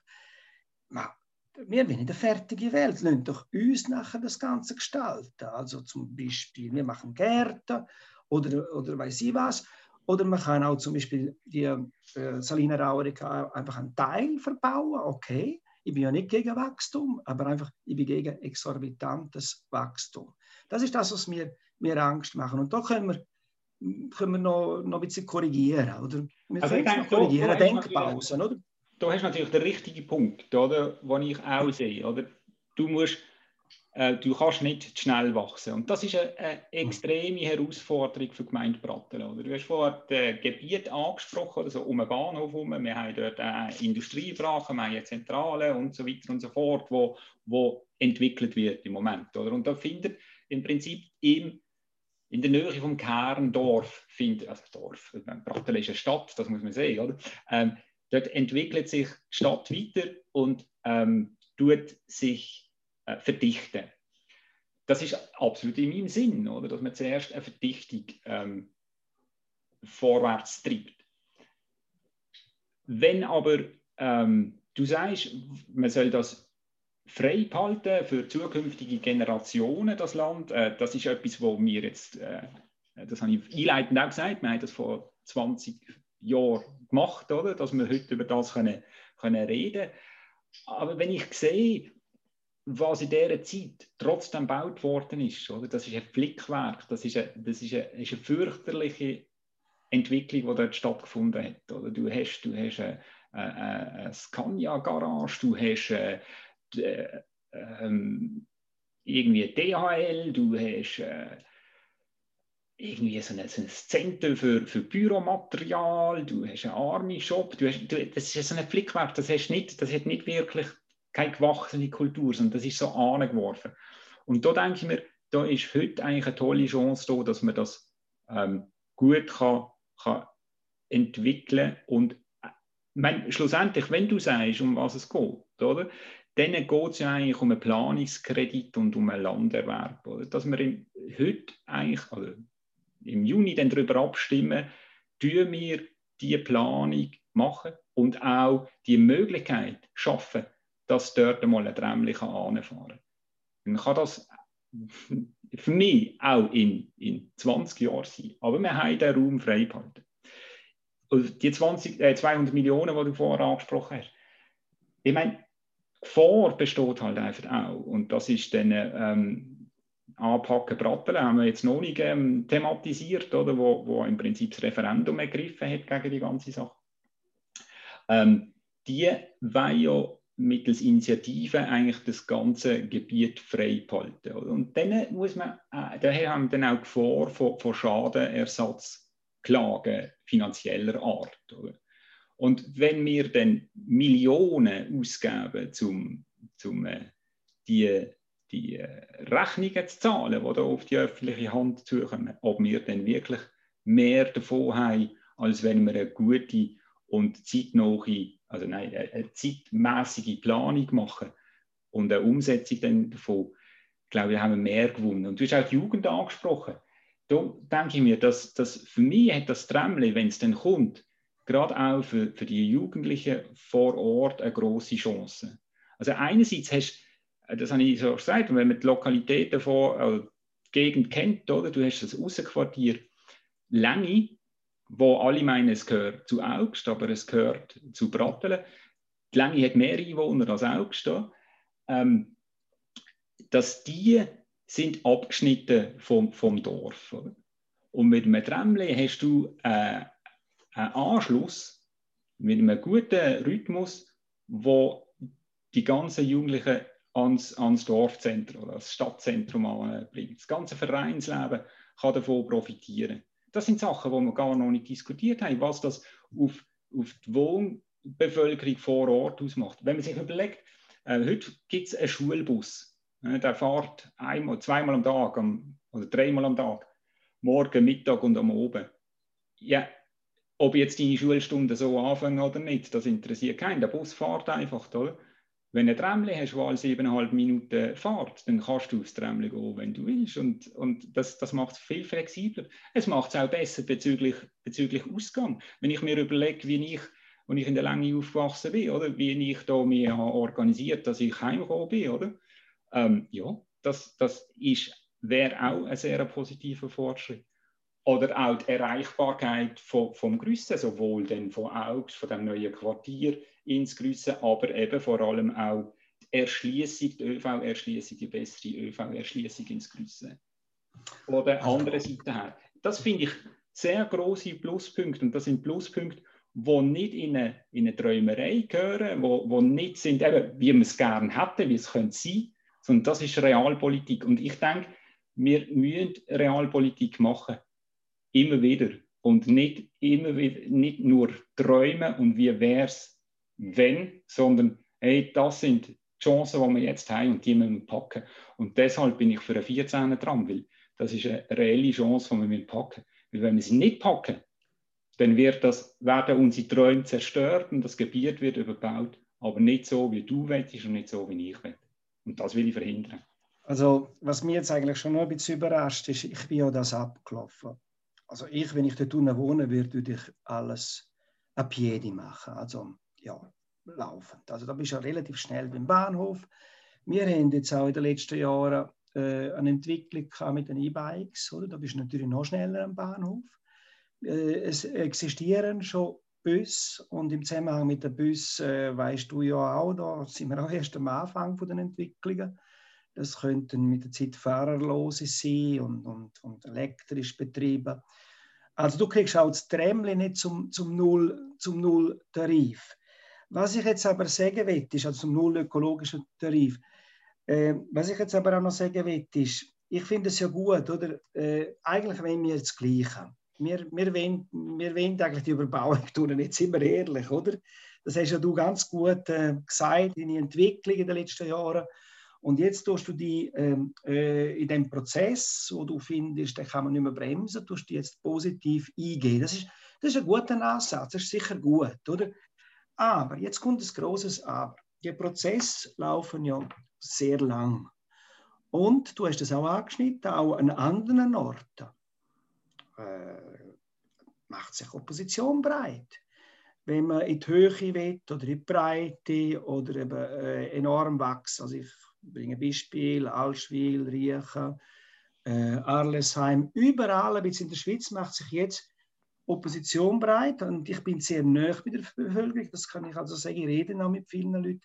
wir wollen eine fertige Welt, lassen doch uns nachher das Ganze gestalten. Also zum Beispiel, wir machen Gärten oder, oder weiß ich was. Oder man kann auch zum Beispiel die äh, Salina Raurica einfach einen Teil verbauen, okay. Ich bin ja nicht gegen Wachstum, aber einfach, ich bin gegen exorbitantes Wachstum. Das ist das, was mir, mir Angst macht. Und da können wir, können wir noch, noch ein bisschen korrigieren. Oder? Wir also können korrigieren, Denkpausen, oder? Du hast natürlich den richtigen Punkt, oder, den ich auch sehe. Oder? du musst äh, du kannst nicht schnell wachsen. Und das ist eine, eine extreme Herausforderung für die Gemeinde Brattelen. Oder? Du hast vorhin das Gebiet angesprochen, oder so um den Bahnhof herum. Wir haben dort Industriebrachen, wir haben eine Zentrale und so weiter und so fort, wo, wo entwickelt wird im Moment. Oder? Und da findet im Prinzip im, in der Nähe vom Kerndorf, findet, also Dorf, Brattelen ist eine Stadt, das muss man sehen, oder? Ähm, dort entwickelt sich die Stadt weiter und ähm, tut sich äh, verdichten. Das ist absolut in meinem Sinn, oder? dass man zuerst eine Verdichtung ähm, vorwärts treibt. Wenn aber ähm, du sagst, man soll das frei behalten für zukünftige Generationen, das Land, äh, das ist etwas, wo wir jetzt, äh, das habe ich einleitend auch gesagt, wir haben das vor 20 Jahren gemacht, oder? dass wir heute über das können, können reden Aber wenn ich sehe, was in dieser Zeit trotzdem gebaut worden ist, oder? das ist ein Flickwerk, das ist eine, das ist eine, ist eine fürchterliche Entwicklung, die dort stattgefunden hat. Oder? Du hast, du hast eine, eine, eine Scania-Garage, du hast eine, äh, ähm, irgendwie DHL, du hast äh, irgendwie so ein, Zentrum für, für Büromaterial, du hast einen Army-Shop, du du, das ist so ein Flickwerk, das, hast nicht, das hat nicht wirklich keine gewachsene Kultur, sondern das ist so angeworfen. Und da denke ich mir, da ist heute eigentlich eine tolle Chance da, dass man das ähm, gut kann, kann entwickeln und äh, mein, schlussendlich, wenn du sagst, um was es geht, oder, dann geht es ja eigentlich um einen Planungskredit und um einen Landerwerb. Oder? Dass im, heute eigentlich, also im Juni dann darüber abstimmen, tun wir diese Planung machen und auch die Möglichkeit schaffen, dass dort einmal ein Träumchen anfahren kann. Dann kann das für mich auch in, in 20 Jahren sein. Aber wir haben den Raum freigehalten. Die 20, äh, 200 Millionen, die du vorher angesprochen hast, ich meine, Gefahr besteht halt einfach auch. Und das ist dann ähm, Anpacken Bratteln, haben wir jetzt noch nicht ähm, thematisiert, oder, wo, wo im Prinzip das Referendum ergriffen hat gegen die ganze Sache. Ähm, die wollen ja mittels Initiative eigentlich das ganze Gebiet frei behalten. Und dann muss man, äh, daher haben wir dann auch Gefahr von, von Schadenersatzklagen finanzieller Art. Oder? Und wenn wir dann Millionen ausgeben, um zum, äh, die, die äh, Rechnungen zu zahlen, die da auf die öffentliche Hand zukommen, ob wir dann wirklich mehr davon haben, als wenn wir eine gute und zeitnahe also nein, eine zeitmäßige Planung machen und eine Umsetzung dann davon, glaube ich, haben wir mehr gewonnen. Und du hast auch die Jugend angesprochen. Da denke ich mir, dass, dass für mich hat das Tremble, wenn es dann kommt, gerade auch für, für die Jugendlichen vor Ort eine große Chance. Also einerseits hast du, das habe ich so gesagt, wenn man die Lokalitäten von, also die Gegend kennt, oder? du hast das Außenquartier Länge, wo alle meinen, es gehört zu Augst, aber es gehört zu Brattelen. Die Länge hat mehr Einwohner als Augst. Ähm, dass die sind abgeschnitten vom, vom Dorf. Oder? Und mit einem Tramli hast du äh, einen Anschluss mit einem guten Rhythmus, wo die ganzen Jugendlichen ans, ans Dorfzentrum oder ans Stadtzentrum anbringt. Das ganze Vereinsleben kann davon profitieren. Das sind Sachen, die wir gar noch nicht diskutiert haben, was das auf, auf die Wohnbevölkerung vor Ort ausmacht. Wenn man sich überlegt, äh, heute gibt es einen Schulbus, äh, der fährt einmal, zweimal am Tag am, oder dreimal am Tag, morgen, Mittag und am Abend. Ja, ob jetzt deine Schulstunden so anfangen oder nicht, das interessiert keinen. Der Bus fährt einfach, oder? Wenn du ein Tramli hast, das alle siebeneinhalb Minuten fährt, dann kannst du aufs Tramli gehen, wenn du willst. Und, und das, das macht es viel flexibler. Es macht es auch besser bezüglich, bezüglich Ausgang. Wenn ich mir überlege, wie ich, als ich in der Länge aufgewachsen bin, oder, wie ich da mir organisiert dass ich heimgekommen bin, oder? Ähm, ja, das, das wäre auch ein sehr positiver Fortschritt. Oder auch die Erreichbarkeit vom, vom Grüssen, sowohl denn von Augs, von dem neuen Quartier, ins Grüssen, aber eben vor allem auch die Erschließung, die ÖV-Erschließung, die bessere ÖV-Erschließung ins Grüssen. Von der anderen Seite her. Das finde ich sehr große Pluspunkte und das sind Pluspunkte, die nicht in eine, in eine Träumerei gehören, wo, wo nicht sind, eben, wie wir es gerne hätten, wie es könnte sein, sondern das ist Realpolitik. Und ich denke, wir müssen Realpolitik machen. Immer wieder. Und nicht, immer wieder, nicht nur träumen und wie wäre es, wenn, sondern hey, das sind die Chancen, die wir jetzt haben und die müssen wir packen. Und deshalb bin ich für einen 14 dran, weil das ist eine reelle Chance, die wir packen Weil wenn wir sie nicht packen, dann wird das, werden unsere Träume zerstört und das Gebiet wird überbaut, aber nicht so, wie du willst und nicht so, wie ich will. Und das will ich verhindern. Also, was mich jetzt eigentlich schon noch ein bisschen überrascht ist, ich bin ja das abgelaufen. Also ich, wenn ich dort unten wohnen würde, ich alles ab Piedi machen. Also, ja, laufend. Also da bist du ja relativ schnell beim Bahnhof. Wir haben jetzt auch in den letzten Jahren äh, eine Entwicklung mit den E-Bikes. Da bist du natürlich noch schneller am Bahnhof. Äh, es existieren schon Bus und im Zusammenhang mit den Bus äh, weißt du ja auch, da sind wir auch erst am Anfang von den Entwicklungen. Das könnten mit der Zeit fahrerlose sein und, und, und elektrisch betrieben. Also du kriegst auch das Tramli nicht zum, zum, Null, zum Null-Tarif. Was ich jetzt aber sagen will, ist, also zum Null ökologischen Tarif, äh, was ich jetzt aber auch noch sagen will, ist, ich finde es ja gut, oder? Äh, eigentlich wollen wir das Gleiche. Wir, wir, wollen, wir wollen eigentlich die Überbauung tun, jetzt sind wir ehrlich, oder? Das hast ja du ganz gut äh, gesagt, deine Entwicklung in den letzten Jahren. Und jetzt tust du die ähm, äh, in dem Prozess, wo du findest, den kann man nicht mehr bremsen, tust du jetzt positiv eingehen. Das ist, das ist ein guter Ansatz, das ist sicher gut, oder? Aber jetzt kommt das großes Aber. Die Prozesse laufen ja sehr lang. Und du hast es auch angeschnitten, auch an anderen Orten äh, macht sich Opposition breit. Wenn man in die Höhe will oder in die Breite oder eben äh, enorm wächst. Also ich bringe Beispiel, Allschwil, Riechen, äh, Arlesheim, überall, ein in der Schweiz macht sich jetzt Opposition breit und ich bin sehr nah mit der Bevölkerung, das kann ich also sagen, ich rede noch mit vielen Leuten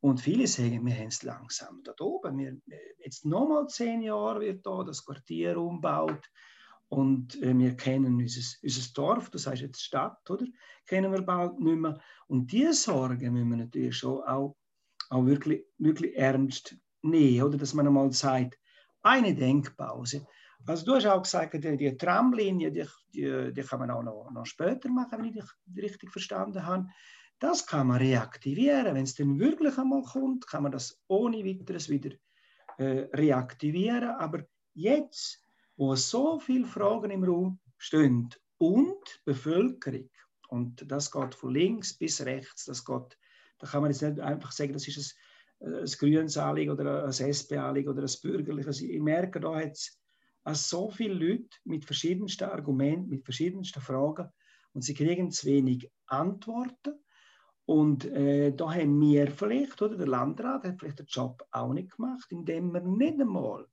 und viele sagen, wir haben es langsam da oben, wir, jetzt nochmal zehn Jahre wird da das Quartier umgebaut und äh, wir kennen unser, unser Dorf, das heißt jetzt Stadt, oder? Kennen wir bald nicht mehr und diese Sorgen müssen wir natürlich schon auch, auch wirklich, wirklich ernst nehmen, oder? Dass man einmal sagt, eine Denkpause, also du hast auch gesagt, die, die Tramlinie, die, die, die, kann man auch noch, noch später machen, wenn ich dich richtig verstanden habe. Das kann man reaktivieren. Wenn es dann wirklich einmal kommt, kann man das ohne weiteres wieder äh, reaktivieren. Aber jetzt, wo so viele Fragen im Raum stehen und Bevölkerung, und das geht von links bis rechts, das geht, da kann man jetzt nicht einfach sagen, das ist ein, ein grünes oder ein SP-Anliegen oder ein bürgerliches. Ich merke, da hat es als so viele Leute mit verschiedensten Argumenten, mit verschiedensten Fragen und sie kriegen zu wenig Antworten. Und äh, da haben wir vielleicht, oder der Landrat hat vielleicht den Job auch nicht gemacht, indem wir nicht einmal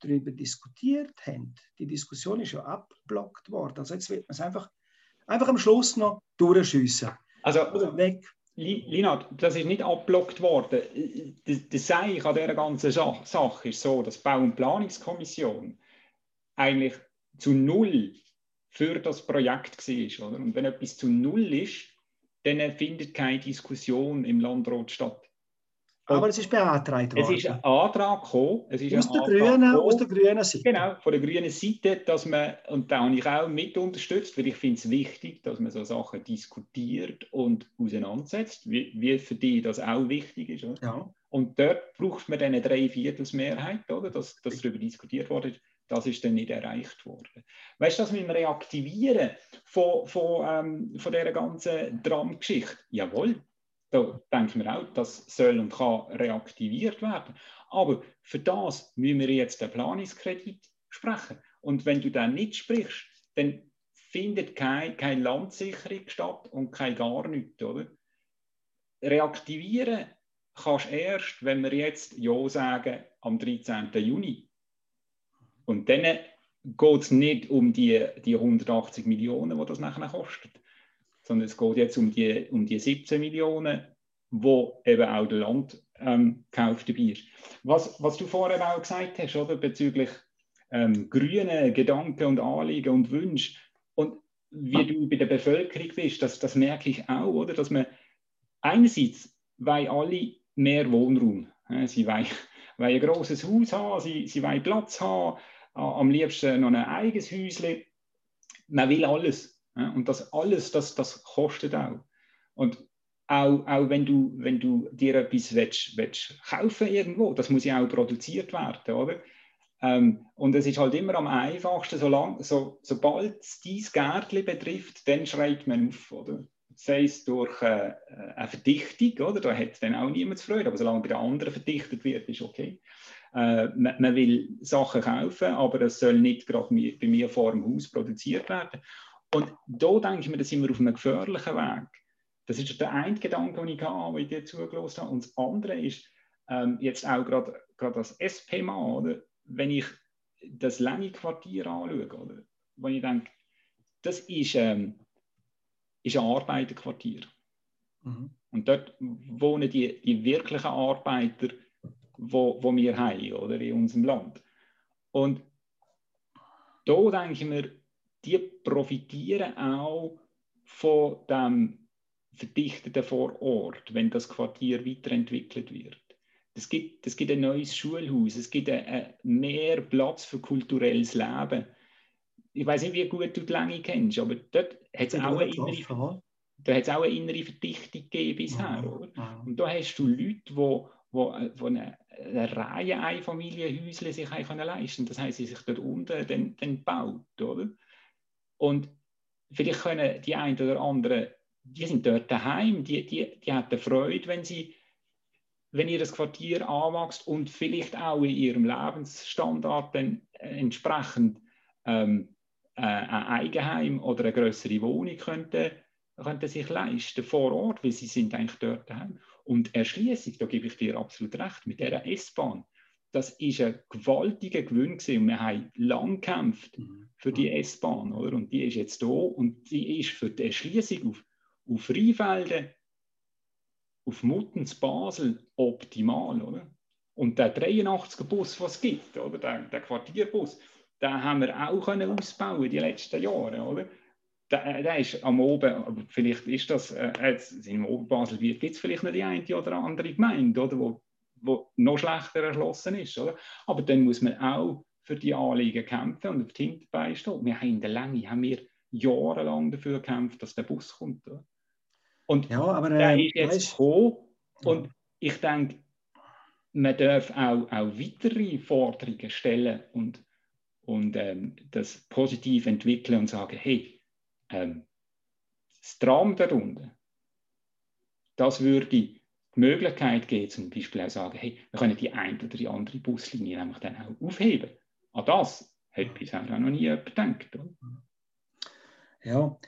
darüber diskutiert haben. Die Diskussion ist ja abgeblockt worden. Also jetzt wird man es einfach, einfach am Schluss noch durchschiessen. Also oder weg. Linat, das ist nicht abblockt worden. Das, das ich an dieser ganzen Sache ist so, dass die Bau- und Planungskommission eigentlich zu null für das Projekt war. Oder? Und wenn etwas zu null ist, dann findet keine Diskussion im Landrat statt. Aber es ist beantragt worden. Es ist ein Antrag gekommen. Es ist aus, der Grünen, aus der grünen Seite. Genau, von der grünen Seite, dass man, und da habe ich auch mit unterstützt, weil ich finde es wichtig, dass man so Sachen diskutiert und auseinandersetzt, wie, wie für die das auch wichtig ist. Oder? Ja. Und dort braucht man dann eine Dreiviertelsmehrheit, oder? Dass, dass darüber diskutiert wurde. Das ist dann nicht erreicht worden. Weißt du, das mit dem Reaktivieren von, von, ähm, von dieser ganzen Dramgeschichte? Jawohl, da denken wir auch, das soll und kann reaktiviert werden. Aber für das müssen wir jetzt den Planungskredit sprechen. Und wenn du dann nicht sprichst, dann findet keine kein Landsicherung statt und kein gar nichts. Oder? Reaktivieren kannst du erst, wenn wir jetzt Ja sagen am 13. Juni. Und dann geht es nicht um die, die 180 Millionen, die das nachher kostet, sondern es geht jetzt um die, um die 17 Millionen, wo eben auch der Land ähm, dabei ist. Was, was du vorher auch gesagt hast, oder, bezüglich ähm, grüne Gedanken und Anliegen und Wünsche und wie du bei der Bevölkerung bist, das, das merke ich auch, oder, dass man einerseits weil alle mehr Wohnraum, sie wollen wollen ein grosses Haus haben, sie, sie wollen Platz haben, am liebsten noch ein eigenes Häuschen. Man will alles. Und das alles, das, das kostet auch. Und auch, auch wenn, du, wenn du dir etwas willst, willst kaufen irgendwo, das muss ja auch produziert werden, oder? Ähm, und es ist halt immer am einfachsten, solang, so, sobald es dein Gärtchen betrifft, dann schreit man auf, oder? Sei es durch äh, eine Verdichtung, oder? Da hat dann auch niemand Freude, aber solange bei den anderen verdichtet wird, ist okay. Äh, man, man, will Sachen kaufen, aber es soll nicht gerade bei mir vor dem Haus produziert werden. Und da denke ich mir, da sind wir auf einem gefährlichen Weg. Das ist der eine Gedanke, den ich habe, den ich dir zugelassen habe. Und das andere ist, ähm, jetzt auch gerade, gerade als SP-Mann, oder? wenn ich das lange Quartier anschaue, oder? wo ich denke, das ist, ähm, ist ein Arbeiterquartier. Mhm. Und dort wohnen die, die wirklichen Arbeiter, wo, wo wir haben, oder, in unserem Land. Und da denke ich mir, die profitieren auch von dem verdichteten Vorort, wenn das Quartier weiterentwickelt wird. Es gibt, es gibt ein neues Schulhaus, es gibt ein, ein mehr Platz für kulturelles Leben. Ich weiß nicht, wie gut du die Länge kennst, aber dort hat es auch, eine innere, da auch eine innere Verdichtung gegeben bisher. Ja, ja. Und da hast du Leute, die wo, wo eine, eine Reihe Einfamilienhäusle sich können leisten Das heißt, sie sich dort unten dann, dann baut. Oder? Und vielleicht können die einen oder anderen, die sind dort daheim, die, die, die haben Freude, wenn sie wenn ihr das Quartier anwächst und vielleicht auch in ihrem Lebensstandard dann entsprechend ähm, äh, ein Eigenheim oder eine größere Wohnung könnte, könnte sich leisten vor Ort, weil sie sind eigentlich dort daheim. Und Erschließung, da gebe ich dir absolut recht, mit dieser S-Bahn, das ist ein gewaltiger Gewinn gewesen. Und wir haben lang gekämpft mhm. für die S-Bahn, oder? Und die ist jetzt da und die ist für die Erschließung auf, auf Rheinfelden auf Muttens Basel optimal, oder? Und der 83er Bus, was es gibt, oder? Der, der Quartierbus, den haben wir auch können ausbauen die letzten Jahre, oder? Der, der ist am Oben, vielleicht ist das, äh, jetzt in Oberbasel gibt es vielleicht noch die eine oder andere Gemeinde, oder? Wo, wo noch schlechter erschlossen ist, oder? Aber dann muss man auch für die Anliegen kämpfen und auf die Hinterbeine stehen. Wir haben in der Länge haben wir jahrelang dafür gekämpft, dass der Bus kommt. Oder? Und ja, aber, äh, der ist jetzt weißt, gekommen und ja. ich denke, man darf auch, auch weitere Forderungen stellen und, und ähm, das positiv entwickeln und sagen, hey, ähm, das Tram darunter, das würde die Möglichkeit geben, zum Beispiel auch sagen, hey, wir können die eine oder die andere Buslinie nämlich dann auch aufheben. An das hat bisher auch noch nie jemand gedacht. Oder? Ja,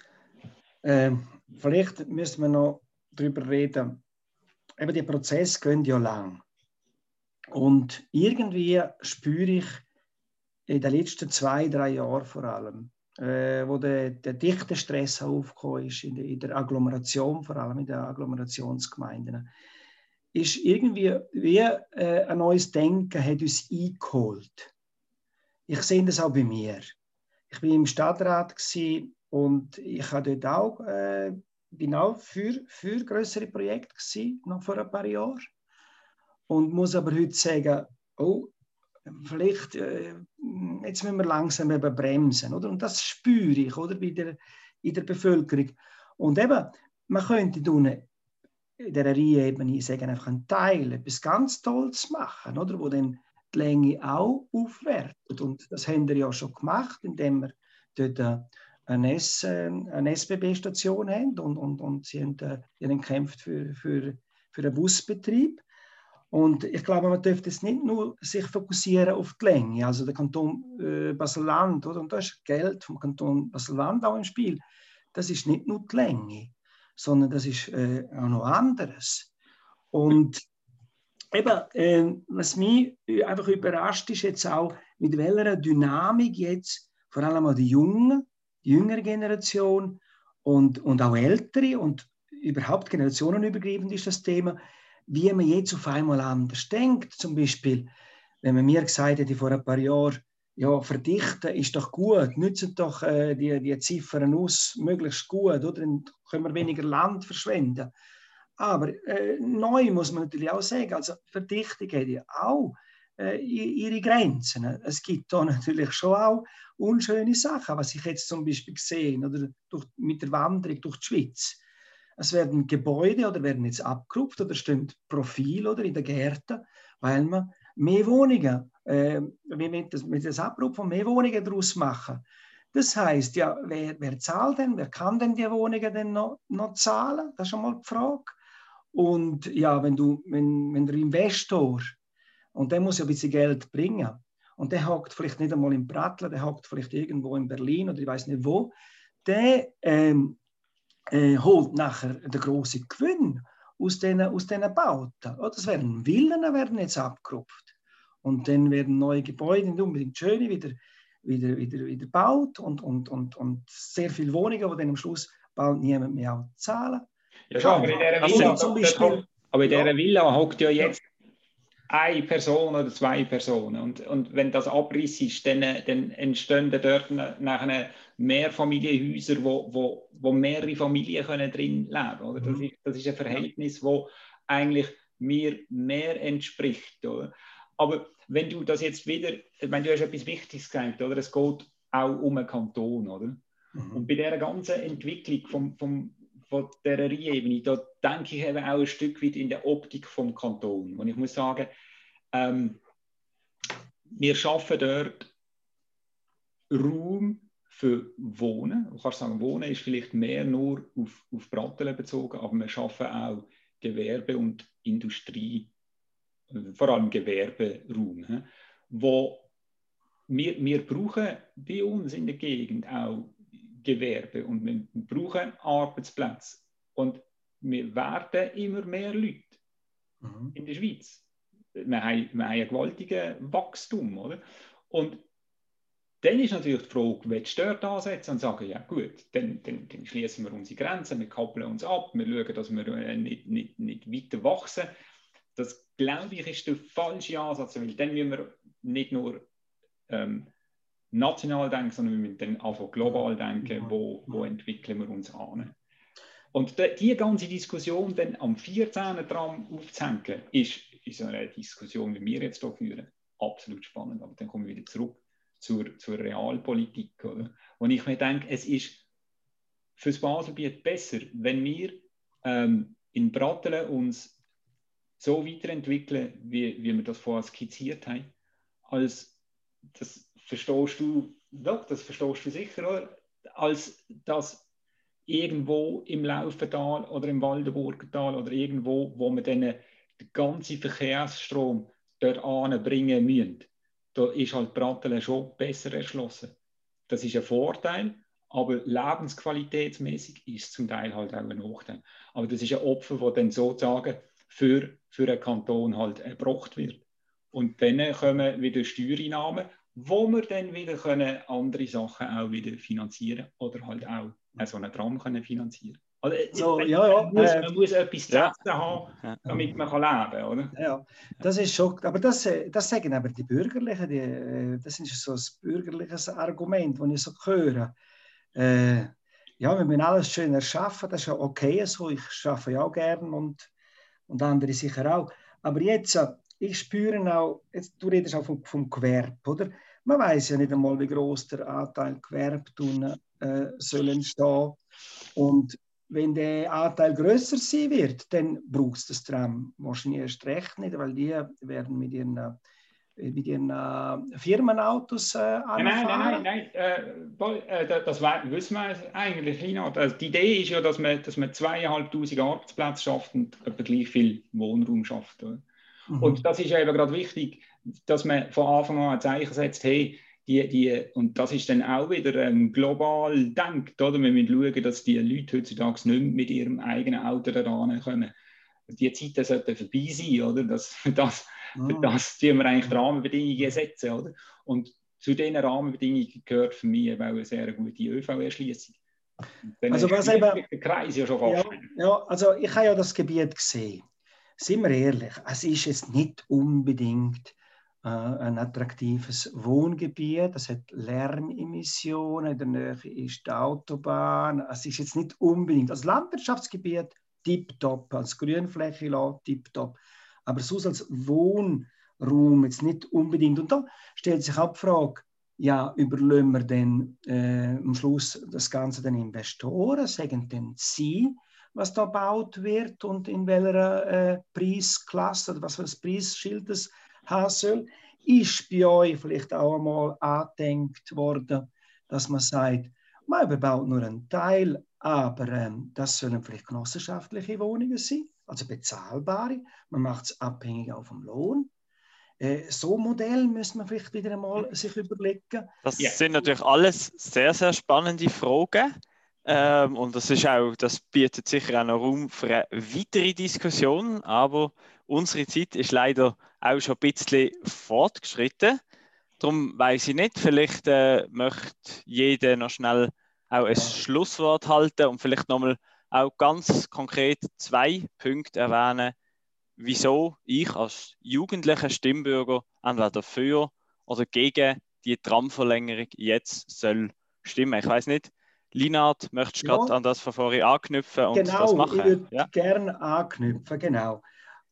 ähm, vielleicht müssen wir noch darüber reden. Eben die Prozesse gehen ja lang. Und irgendwie spüre ich in den letzten zwei, drei Jahren vor allem, äh, wo der, der dichte Stress aufgekommen ist, in der, in der Agglomeration, vor allem in den Agglomerationsgemeinden, ist irgendwie wie äh, ein neues Denken hat uns eingeholt. Ich sehe das auch bei mir. Ich war im Stadtrat und ich habe dort auch, äh, bin für, für größere Projekte gewesen, noch vor ein paar Jahren. Und muss aber heute sagen, oh, vielleicht, äh, jetzt müssen wir langsam eben bremsen. Oder? Und das spüre ich oder, bei in der Bevölkerung. Und eben, man könnte in dieser Reihe sagen, einfach einen Teil, etwas ganz Tolles machen, oder? wo dann die Länge auch aufwertet. Und das haben wir ja schon gemacht, indem wir dort eine, S, eine SBB-Station haben und, und, und sie haben, äh, gekämpft für, für, für einen Busbetrieb. Und ich glaube, man dürfte es nicht nur sich fokussieren auf die Länge. Also der Kanton äh, Basel-Land, oder? Und da ist Geld vom Kanton Basel-Land auch im Spiel. Das ist nicht nur die Länge, sondern das ist äh, auch noch anderes. Und eben, äh, was mich einfach überrascht, ist jetzt auch, mit welcher Dynamik jetzt vor allem auch die Jungen die jüngere Generation und, und auch ältere und überhaupt generationenübergreifend ist das Thema, wie man jetzt auf einmal anders denkt. Zum Beispiel, wenn man mir gesagt hätte vor ein paar Jahren, ja, verdichten ist doch gut, nützen doch äh, die, die Ziffern aus, möglichst gut, oder? dann können wir weniger Land verschwenden. Aber äh, neu muss man natürlich auch sagen, also Verdichtung hat ja auch äh, ihre Grenzen. Es gibt da natürlich schon auch unschöne Sachen, was ich jetzt zum Beispiel gesehen oder durch, mit der Wanderung durch die Schweiz. Es werden Gebäude oder werden jetzt abgerupft oder stimmt Profil oder in den Gärten, weil man mehr Wohnungen, äh, mit, das, mit das Abrupfen mehr Wohnungen daraus machen. Das heißt ja, wer, wer zahlt denn, wer kann denn die Wohnungen denn noch, noch zahlen? Das ist schon mal die Frage. Und ja, wenn du, wenn, wenn der Investor, und der muss ja ein bisschen Geld bringen, und der hockt vielleicht nicht einmal in Prattler, der hockt vielleicht irgendwo in Berlin oder ich weiß nicht wo, der ähm, äh, holt nachher den großen Gewinn aus diesen aus Bauten. Oder das werden Villen werden jetzt abgerupft. Und dann werden neue Gebäude, nicht unbedingt schöne, wieder, wieder, wieder, wieder gebaut und, und, und, und sehr viele Wohnungen, die dann am Schluss bald niemand mehr zahlen. Ja, schon, aber in dieser Villa, zum Beispiel, aber in dieser Villa hockt ja jetzt eine Person oder zwei Personen. Und, und wenn das Abriss ist, dann, dann entstehen dort nachher mehr Familienhäuser, wo, wo, wo mehrere Familien können drin leben oder? Das, mhm. ist, das ist ein Verhältnis, wo eigentlich mir mehr entspricht. Oder? Aber wenn du das jetzt wieder, wenn du hast etwas Wichtiges gesagt, oder? es geht auch um einen Kanton. Oder? Mhm. Und bei dieser ganzen Entwicklung vom, vom, von dieser Ebene, da denke ich eben auch ein Stück weit in der Optik vom Kanton. Und ich muss sagen, ähm, wir schaffen dort Raum für Wohnen. Du kannst sagen, Wohnen ist vielleicht mehr nur auf, auf Brattelen bezogen, aber wir schaffen auch Gewerbe und Industrie, vor allem Gewerberaum, wo wir, wir brauchen bei uns in der Gegend auch Gewerbe und wir brauchen Arbeitsplätze. Und wir werden immer mehr Leute mhm. in der Schweiz. Wir haben, wir haben ein gewaltiges Wachstum, oder? Und dann ist natürlich die Frage, willst du dort ansetzen und sagen, ja gut, dann, dann, dann schließen wir unsere Grenzen, wir koppeln uns ab, wir schauen, dass wir äh, nicht, nicht, nicht weiter wachsen. Das, glaube ich, ist der falsche Ansatz, weil dann müssen wir nicht nur ähm, national denken, sondern wir müssen dann einfach global denken, wo, wo entwickeln wir uns an. Und die, die ganze Diskussion dann am 14. Tram aufzuhängen, ist, ist eine Diskussion, wie wir jetzt hier führen, absolut spannend. Aber dann kommen wir wieder zurück zur, zur Realpolitik. Oder? Und ich mir denke, es ist für das Baselbiet besser, wenn wir ähm, in Brattelen uns so weiterentwickeln, wie, wie wir das vorher skizziert haben, als das verstehst du, doch, das verstehst du sicher, oder? als dass irgendwo im Laufental oder im Waldenburgertal oder irgendwo, wo wir dann den ganzen Verkehrsstrom dort anbringen müssen, da ist halt Brattelen schon besser erschlossen. Das ist ein Vorteil, aber lebensqualitätsmäßig ist es zum Teil halt auch ein Nachteil. Aber das ist ein Opfer, das dann sozusagen für, für einen Kanton halt erbracht wird. Und dann kommen wieder Steuereinnahmen wo wir dann wieder können andere Sachen auch wieder finanzieren oder halt auch so einen Tram können finanzieren also, so, ja, ja, man, muss, äh, man muss etwas zu ja. haben, damit man kann leben kann, oder? Ja, das ist schon, aber das, das sagen aber die Bürgerlichen, die, äh, das ist so ein bürgerliches Argument, das ich so höre. Äh, ja, wir müssen alles schön erschaffen, das ist ja okay so, ich schaffe ja auch gern und, und andere sicher auch. Aber jetzt, äh, ich spüre auch, jetzt, du redest auch vom, vom Gewerbe, oder? Man weiß ja nicht einmal, wie groß der Anteil Gewerbe tun, äh, sollen stehen. Und wenn der Anteil größer sein wird, dann braucht es das Tram wahrscheinlich erst recht nicht, weil die werden mit ihren, äh, mit ihren äh, Firmenautos äh, anfahren. Nein, nein, nein, nein. Äh, äh das wissen wir eigentlich nicht. Also die Idee ist ja, dass man, dass man zweieinhalbtausend Arbeitsplätze schafft und etwa gleich viel Wohnraum schafft. Mhm. Und das ist ja eben gerade wichtig, dass man von Anfang an ein Zeichen setzt, hey, die, die, und das ist dann auch wieder ähm, global denkt, oder? Wir müssen schauen, dass die Leute heutzutage nicht mit ihrem eigenen Auto da kommen. Die Zeiten sollten vorbei sein, oder? Das, das, ah. das tun wir eigentlich die Rahmenbedingungen setzen, oder? Und zu diesen Rahmenbedingungen gehört für mich eben auch eine sehr gute ÖV-Erschließung. Also was eben, der Kreis ja schon fast. Ja, ja, also ich habe ja das Gebiet gesehen. Sind wir ehrlich, es ist jetzt nicht unbedingt äh, ein attraktives Wohngebiet. Es hat Lärmemissionen, in der Nähe ist die Autobahn. Es ist jetzt nicht unbedingt als Landwirtschaftsgebiet tipptopp, als Grünfläche tipptopp. Aber so als Wohn, Raum jetzt nicht unbedingt. Und da stellt sich auch die Frage, ja, überlegen wir denn äh, am Schluss das Ganze den Investoren, sagen denn sie, was da gebaut wird und in welcher äh, Preisklasse oder was für ein Preisschild das haben soll. Ist bei euch vielleicht auch einmal angedenkt worden, dass man sagt, man überbaut nur einen Teil, aber ähm, das sollen vielleicht genossenschaftliche Wohnungen sein, also bezahlbare. Man macht es abhängig auch vom Lohn. Äh, so ein Modell müssen wir vielleicht wieder einmal sich überlegen. Das ja. sind natürlich alles sehr, sehr spannende Fragen. Ähm, und das ist auch, das bietet sicher auch noch Raum für eine weitere Diskussion, aber unsere Zeit ist leider auch schon ein bisschen fortgeschritten. Darum weiß ich nicht, vielleicht äh, möchte jeder noch schnell auch ein Schlusswort halten und vielleicht nochmal auch ganz konkret zwei Punkte erwähnen, wieso ich als jugendlicher Stimmbürger entweder für oder gegen die Tramverlängerung jetzt soll stimmen. Ich weiß nicht, Linard, möchtest du ja. gerade an das von vorhin anknüpfen und genau, das machen? Genau, ich würde ja? gerne anknüpfen, genau.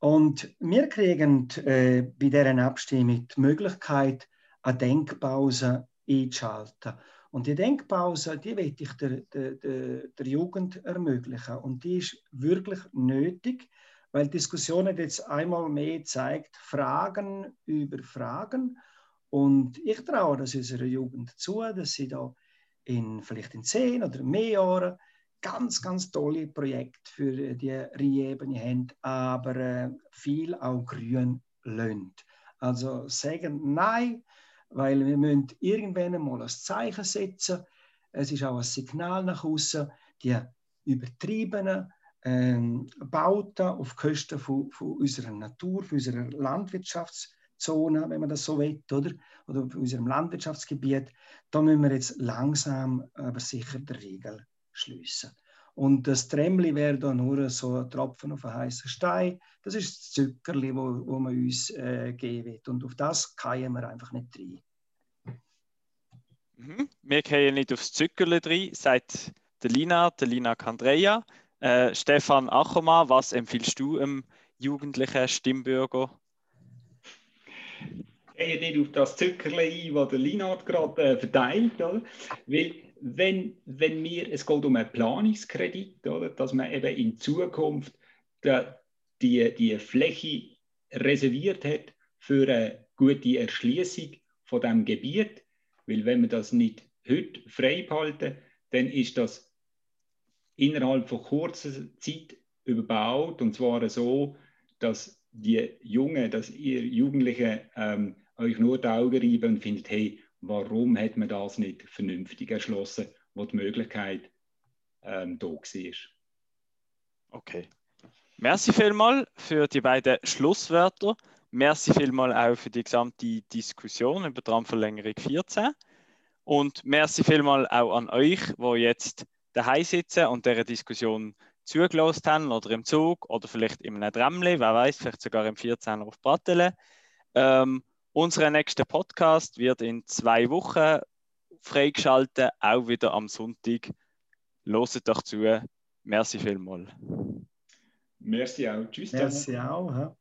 Und wir kriegen äh, bei dieser Abstimmung die Möglichkeit, eine Denkpause einzuschalten. Und die Denkpause, die will ich der, der, der, Jugend ermöglichen. Und die ist wirklich nötig, weil die Diskussion hat jetzt einmal mehr zeigt, Fragen über Fragen. Und ich traue das unserer Jugend zu, dass sie da in, vielleicht in zehn oder mehr Jahren ganz, ganz tolle Projekte für die Rheinebene haben, aber äh, viel auch grün lönt. Also sagen Nein, weil wir müssen irgendwann einmal ein Zeichen setzen. Es ist auch ein Signal nach außen, die übertriebenen ähm, Bauten auf Kosten von, von unserer Natur, von unserer Landwirtschaftszone, wenn man das so will, oder? oder auf unserem Landwirtschaftsgebiet, da müssen wir jetzt langsam, aber sicher der Regel schließen. Und das Tremli wäre da nur so ein Tropfen auf einen heißen Stein. Das ist das Zuckerli, wo, wo man uns äh, geben wird. Und auf das können wir einfach nicht rein. Mhm. Wir gehen nicht aufs Zuckerli rein, sagt der Lina, der Lina Candrea. Äh, Stefan Achoma, was empfiehlst du einem jugendlichen Stimmbürger? Gehe nicht auf das Zuckerli ein, das der Linard gerade äh, verteilt. Oder? Weil wenn, wenn wir, es geht um einen Planungskredit, oder, dass man eben in Zukunft der, die, die Fläche reserviert hat für eine gute Erschließung von dem Gebiet, weil wenn wir das nicht heute frei behalten, dann ist das innerhalb von kurzer Zeit überbaut und zwar so, dass die Jungen, dass ihr Jugendlichen ähm, euch nur die Augen reiben und findet, hey, warum hat man das nicht vernünftig erschlossen, wo die Möglichkeit ähm, da war. Okay. Merci vielmals für die beiden Schlusswörter. Merci vielmals auch für die gesamte Diskussion über die Tramverlängerung 14. Und merci vielmals auch an euch, wo jetzt daheim sitzen und dieser Diskussion zugelost haben oder im Zug oder vielleicht in einem Tramli, wer weiß, vielleicht sogar im 14er auf Brattele. Ähm, unser nächster Podcast wird in zwei Wochen freigeschaltet, auch wieder am Sonntag. Loset doch zu. Merci vielmals. Merci auch. Tschüss. Merci auch. Ja.